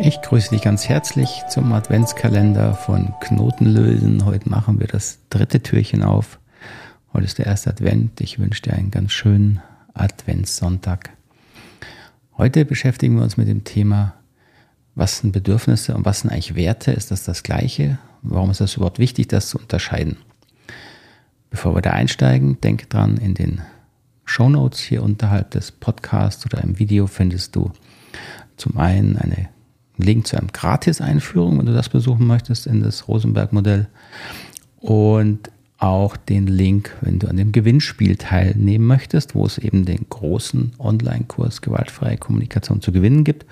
Ich grüße dich ganz herzlich zum Adventskalender von Knotenlösen. Heute machen wir das dritte Türchen auf. Heute ist der erste Advent. Ich wünsche dir einen ganz schönen Adventssonntag. Heute beschäftigen wir uns mit dem Thema, was sind Bedürfnisse und was sind eigentlich Werte? Ist das das Gleiche? Warum ist das überhaupt wichtig, das zu unterscheiden? Bevor wir da einsteigen, denke dran, in den Show Notes hier unterhalb des Podcasts oder im Video findest du zum einen eine Link zu einem Gratis-Einführung, wenn du das besuchen möchtest, in das Rosenberg-Modell. Und auch den Link, wenn du an dem Gewinnspiel teilnehmen möchtest, wo es eben den großen Online-Kurs Gewaltfreie Kommunikation zu gewinnen gibt.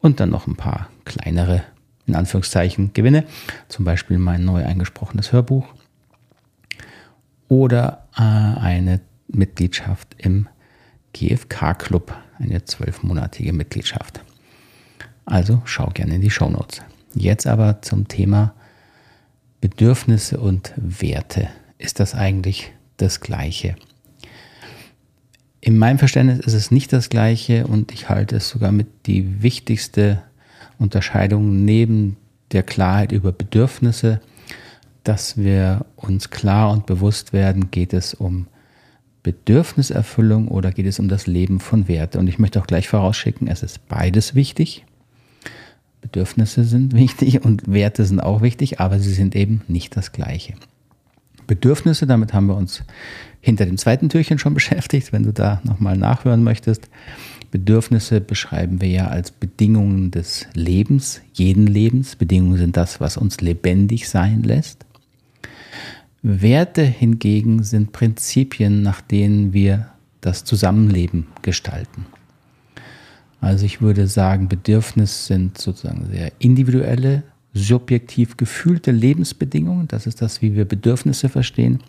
Und dann noch ein paar kleinere, in Anführungszeichen, Gewinne. Zum Beispiel mein neu eingesprochenes Hörbuch. Oder äh, eine Mitgliedschaft im GFK-Club, eine zwölfmonatige Mitgliedschaft. Also schau gerne in die Show Notes. Jetzt aber zum Thema Bedürfnisse und Werte. Ist das eigentlich das Gleiche? In meinem Verständnis ist es nicht das Gleiche und ich halte es sogar mit die wichtigste Unterscheidung neben der Klarheit über Bedürfnisse, dass wir uns klar und bewusst werden, geht es um Bedürfniserfüllung oder geht es um das Leben von Werte. Und ich möchte auch gleich vorausschicken, es ist beides wichtig. Bedürfnisse sind wichtig und Werte sind auch wichtig, aber sie sind eben nicht das Gleiche. Bedürfnisse, damit haben wir uns hinter dem zweiten Türchen schon beschäftigt, wenn du da nochmal nachhören möchtest. Bedürfnisse beschreiben wir ja als Bedingungen des Lebens, jeden Lebens. Bedingungen sind das, was uns lebendig sein lässt. Werte hingegen sind Prinzipien, nach denen wir das Zusammenleben gestalten. Also ich würde sagen, Bedürfnisse sind sozusagen sehr individuelle, subjektiv gefühlte Lebensbedingungen. Das ist das, wie wir Bedürfnisse verstehen.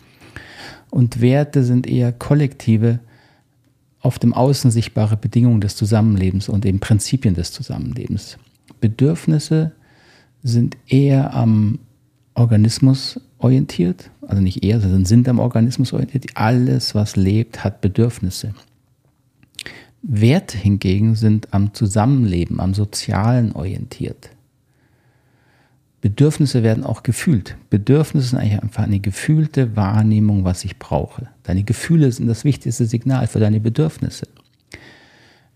Und Werte sind eher kollektive, auf dem Außen sichtbare Bedingungen des Zusammenlebens und eben Prinzipien des Zusammenlebens. Bedürfnisse sind eher am Organismus orientiert, also nicht eher, sondern sind am Organismus orientiert. Alles, was lebt, hat Bedürfnisse. Werte hingegen sind am Zusammenleben, am Sozialen orientiert. Bedürfnisse werden auch gefühlt. Bedürfnisse sind eigentlich einfach eine gefühlte Wahrnehmung, was ich brauche. Deine Gefühle sind das wichtigste Signal für deine Bedürfnisse.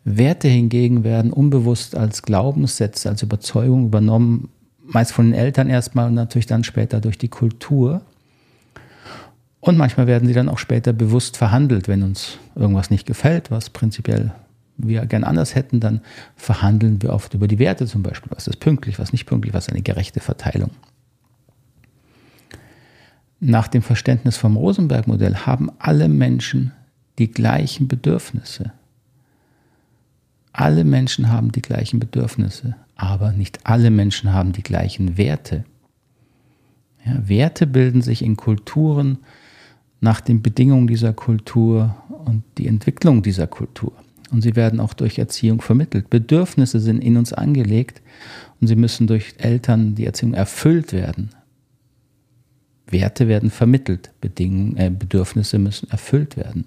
Werte hingegen werden unbewusst als Glaubenssätze, als Überzeugung übernommen, meist von den Eltern erstmal und natürlich dann später durch die Kultur. Und manchmal werden sie dann auch später bewusst verhandelt, wenn uns irgendwas nicht gefällt, was prinzipiell wir gern anders hätten, dann verhandeln wir oft über die Werte zum Beispiel. Was ist pünktlich, was nicht pünktlich, was ist eine gerechte Verteilung. Nach dem Verständnis vom Rosenberg-Modell haben alle Menschen die gleichen Bedürfnisse. Alle Menschen haben die gleichen Bedürfnisse, aber nicht alle Menschen haben die gleichen Werte. Ja, Werte bilden sich in Kulturen nach den Bedingungen dieser Kultur und die Entwicklung dieser Kultur. Und sie werden auch durch Erziehung vermittelt. Bedürfnisse sind in uns angelegt und sie müssen durch Eltern, die Erziehung erfüllt werden. Werte werden vermittelt, Bedingungen, äh, Bedürfnisse müssen erfüllt werden.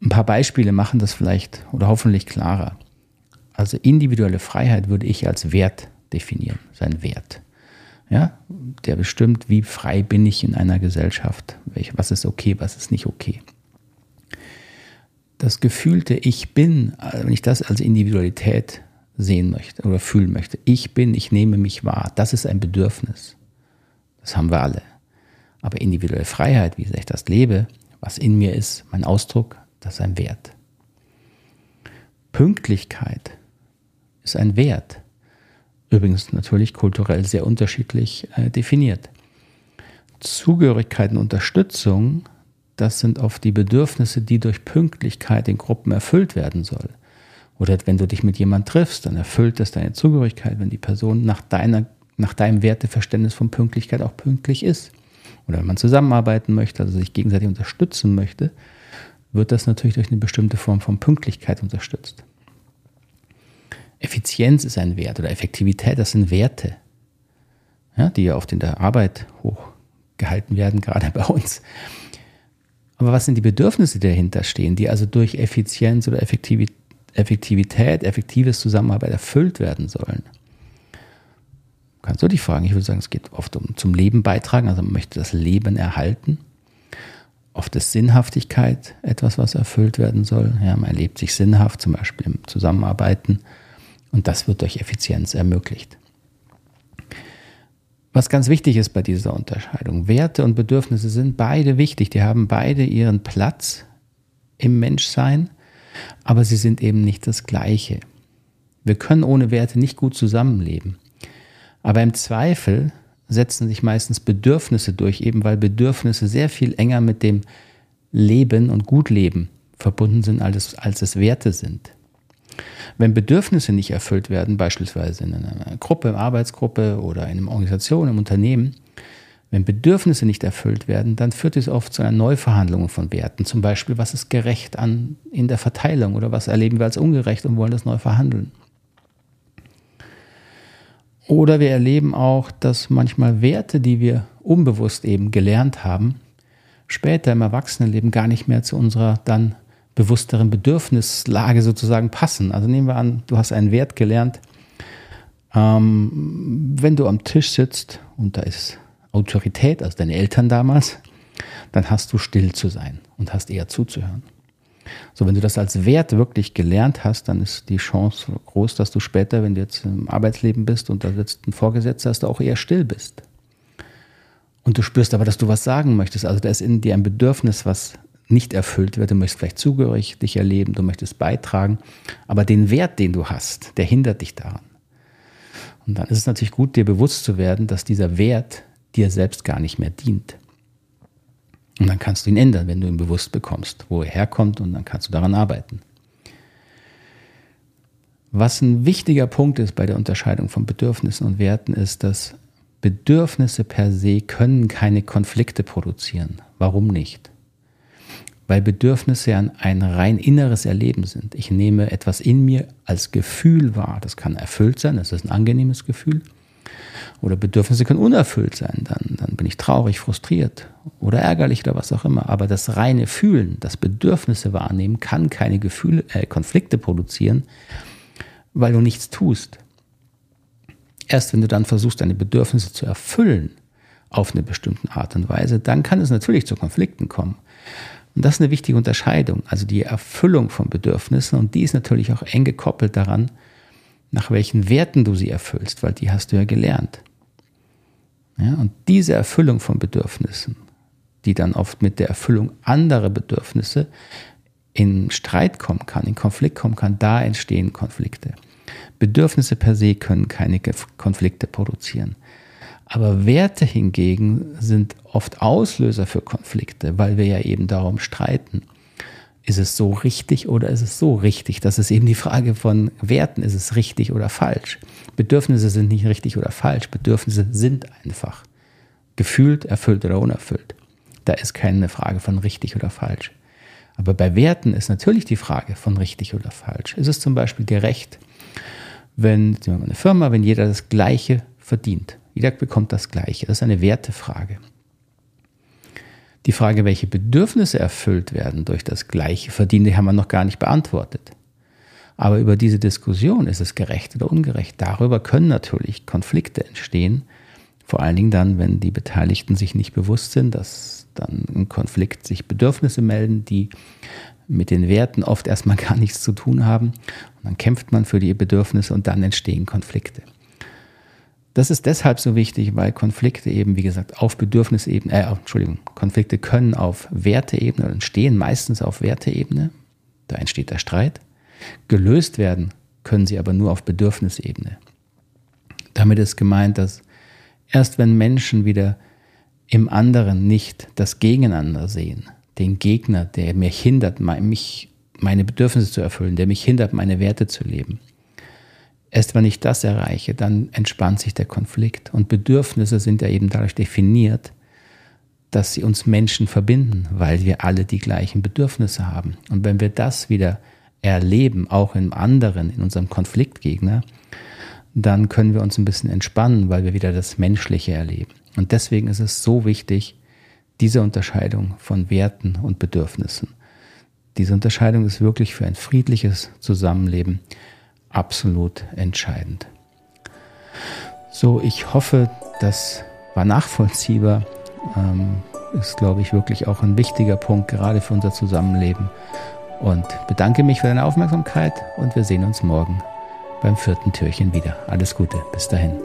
Ein paar Beispiele machen das vielleicht oder hoffentlich klarer. Also individuelle Freiheit würde ich als Wert definieren, sein Wert. Ja, der bestimmt, wie frei bin ich in einer Gesellschaft, was ist okay, was ist nicht okay. Das gefühlte Ich bin, wenn ich das als Individualität sehen möchte oder fühlen möchte, ich bin, ich nehme mich wahr, das ist ein Bedürfnis. Das haben wir alle. Aber individuelle Freiheit, wie ich das lebe, was in mir ist, mein Ausdruck, das ist ein Wert. Pünktlichkeit ist ein Wert. Übrigens natürlich kulturell sehr unterschiedlich äh, definiert. Zugehörigkeit und Unterstützung, das sind oft die Bedürfnisse, die durch Pünktlichkeit in Gruppen erfüllt werden soll. Oder wenn du dich mit jemand triffst, dann erfüllt das deine Zugehörigkeit, wenn die Person nach, deiner, nach deinem Werteverständnis von Pünktlichkeit auch pünktlich ist. Oder wenn man zusammenarbeiten möchte, also sich gegenseitig unterstützen möchte, wird das natürlich durch eine bestimmte Form von Pünktlichkeit unterstützt. Effizienz ist ein Wert oder Effektivität, das sind Werte, ja, die ja oft in der Arbeit hochgehalten werden, gerade bei uns. Aber was sind die Bedürfnisse, die dahinter stehen, die also durch Effizienz oder Effektivität, effektives Zusammenarbeit erfüllt werden sollen, kannst du dich fragen. Ich würde sagen, es geht oft um zum Leben beitragen, also man möchte das Leben erhalten. Oft ist Sinnhaftigkeit etwas, was erfüllt werden soll. Ja, man erlebt sich sinnhaft, zum Beispiel im Zusammenarbeiten. Und das wird durch Effizienz ermöglicht. Was ganz wichtig ist bei dieser Unterscheidung, Werte und Bedürfnisse sind beide wichtig, die haben beide ihren Platz im Menschsein, aber sie sind eben nicht das Gleiche. Wir können ohne Werte nicht gut zusammenleben. Aber im Zweifel setzen sich meistens Bedürfnisse durch, eben weil Bedürfnisse sehr viel enger mit dem Leben und Gutleben verbunden sind, als, als es Werte sind. Wenn Bedürfnisse nicht erfüllt werden, beispielsweise in einer Gruppe, in einer Arbeitsgruppe oder in einer Organisation, im Unternehmen, wenn Bedürfnisse nicht erfüllt werden, dann führt es oft zu einer Neuverhandlung von Werten. Zum Beispiel, was ist gerecht an, in der Verteilung oder was erleben wir als ungerecht und wollen das neu verhandeln. Oder wir erleben auch, dass manchmal Werte, die wir unbewusst eben gelernt haben, später im Erwachsenenleben gar nicht mehr zu unserer dann bewussteren Bedürfnislage sozusagen passen. Also nehmen wir an, du hast einen Wert gelernt. Ähm, wenn du am Tisch sitzt und da ist Autorität, also deine Eltern damals, dann hast du still zu sein und hast eher zuzuhören. So, wenn du das als Wert wirklich gelernt hast, dann ist die Chance groß, dass du später, wenn du jetzt im Arbeitsleben bist und da sitzt ein Vorgesetzter, dass du auch eher still bist. Und du spürst aber, dass du was sagen möchtest. Also da ist in dir ein Bedürfnis, was nicht erfüllt wird. Du möchtest vielleicht zugehörig dich erleben, du möchtest beitragen, aber den Wert, den du hast, der hindert dich daran. Und dann ist es natürlich gut, dir bewusst zu werden, dass dieser Wert dir selbst gar nicht mehr dient. Und dann kannst du ihn ändern, wenn du ihn bewusst bekommst, wo er herkommt und dann kannst du daran arbeiten. Was ein wichtiger Punkt ist bei der Unterscheidung von Bedürfnissen und Werten ist, dass Bedürfnisse per se können keine Konflikte produzieren. Warum nicht? Weil Bedürfnisse ein rein inneres Erleben sind. Ich nehme etwas in mir als Gefühl wahr. Das kann erfüllt sein, das ist ein angenehmes Gefühl. Oder Bedürfnisse können unerfüllt sein. Dann, dann bin ich traurig, frustriert oder ärgerlich oder was auch immer. Aber das reine Fühlen, das Bedürfnisse wahrnehmen, kann keine Gefühle, äh, Konflikte produzieren, weil du nichts tust. Erst wenn du dann versuchst, deine Bedürfnisse zu erfüllen auf eine bestimmte Art und Weise, dann kann es natürlich zu Konflikten kommen. Und das ist eine wichtige Unterscheidung, also die Erfüllung von Bedürfnissen. Und die ist natürlich auch eng gekoppelt daran, nach welchen Werten du sie erfüllst, weil die hast du ja gelernt. Ja, und diese Erfüllung von Bedürfnissen, die dann oft mit der Erfüllung anderer Bedürfnisse in Streit kommen kann, in Konflikt kommen kann, da entstehen Konflikte. Bedürfnisse per se können keine Konflikte produzieren. Aber Werte hingegen sind oft Auslöser für Konflikte, weil wir ja eben darum streiten. Ist es so richtig oder ist es so richtig? Das ist eben die Frage von Werten. Ist es richtig oder falsch? Bedürfnisse sind nicht richtig oder falsch. Bedürfnisse sind einfach. Gefühlt, erfüllt oder unerfüllt. Da ist keine Frage von richtig oder falsch. Aber bei Werten ist natürlich die Frage von richtig oder falsch. Ist es zum Beispiel gerecht, wenn eine Firma, wenn jeder das Gleiche verdient? Jeder bekommt das Gleiche. Das ist eine Wertefrage. Die Frage, welche Bedürfnisse erfüllt werden durch das Gleiche Verdienen, die haben wir noch gar nicht beantwortet. Aber über diese Diskussion, ist es gerecht oder ungerecht, darüber können natürlich Konflikte entstehen. Vor allen Dingen dann, wenn die Beteiligten sich nicht bewusst sind, dass dann im Konflikt sich Bedürfnisse melden, die mit den Werten oft erstmal gar nichts zu tun haben. Und dann kämpft man für die Bedürfnisse und dann entstehen Konflikte. Das ist deshalb so wichtig, weil Konflikte eben, wie gesagt, auf Bedürfnisebene, äh, Entschuldigung, Konflikte können auf Werteebene entstehen meistens auf Werteebene. Da entsteht der Streit. Gelöst werden können sie aber nur auf Bedürfnisebene. Damit ist gemeint, dass erst wenn Menschen wieder im anderen nicht das Gegeneinander sehen, den Gegner, der mir hindert, mich, meine Bedürfnisse zu erfüllen, der mich hindert, meine Werte zu leben, Erst wenn ich das erreiche, dann entspannt sich der Konflikt. Und Bedürfnisse sind ja eben dadurch definiert, dass sie uns Menschen verbinden, weil wir alle die gleichen Bedürfnisse haben. Und wenn wir das wieder erleben, auch im anderen, in unserem Konfliktgegner, dann können wir uns ein bisschen entspannen, weil wir wieder das Menschliche erleben. Und deswegen ist es so wichtig, diese Unterscheidung von Werten und Bedürfnissen. diese Unterscheidung ist wirklich für ein friedliches Zusammenleben absolut entscheidend. So, ich hoffe, das war nachvollziehbar. Ähm, ist, glaube ich, wirklich auch ein wichtiger Punkt, gerade für unser Zusammenleben. Und bedanke mich für deine Aufmerksamkeit und wir sehen uns morgen beim vierten Türchen wieder. Alles Gute, bis dahin.